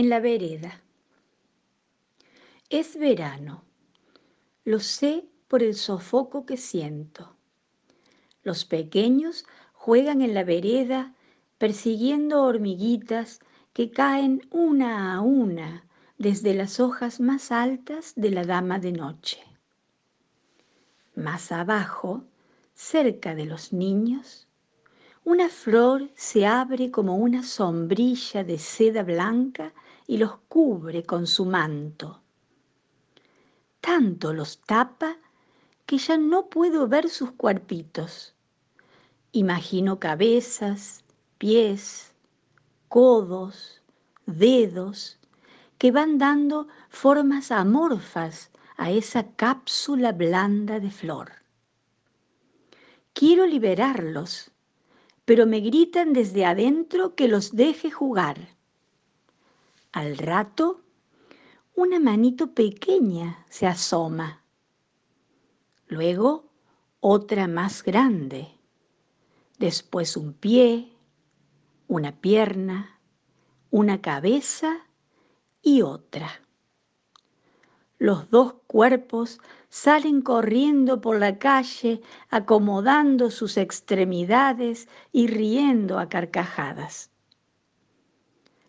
En la vereda. Es verano. Lo sé por el sofoco que siento. Los pequeños juegan en la vereda persiguiendo hormiguitas que caen una a una desde las hojas más altas de la dama de noche. Más abajo, cerca de los niños, una flor se abre como una sombrilla de seda blanca y los cubre con su manto. Tanto los tapa que ya no puedo ver sus cuerpitos. Imagino cabezas, pies, codos, dedos, que van dando formas amorfas a esa cápsula blanda de flor. Quiero liberarlos pero me gritan desde adentro que los deje jugar. Al rato, una manito pequeña se asoma. Luego, otra más grande. Después un pie, una pierna, una cabeza y otra. Los dos cuerpos salen corriendo por la calle, acomodando sus extremidades y riendo a carcajadas.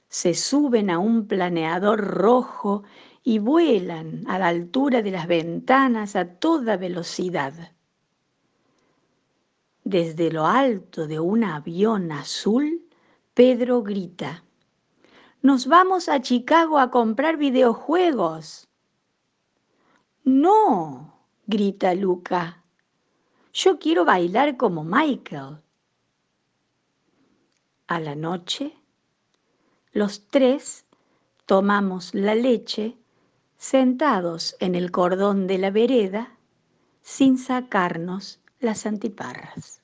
Se suben a un planeador rojo y vuelan a la altura de las ventanas a toda velocidad. Desde lo alto de un avión azul, Pedro grita, Nos vamos a Chicago a comprar videojuegos. No, grita Luca. Yo quiero bailar como Michael. A la noche, los tres tomamos la leche sentados en el cordón de la vereda sin sacarnos las antiparras.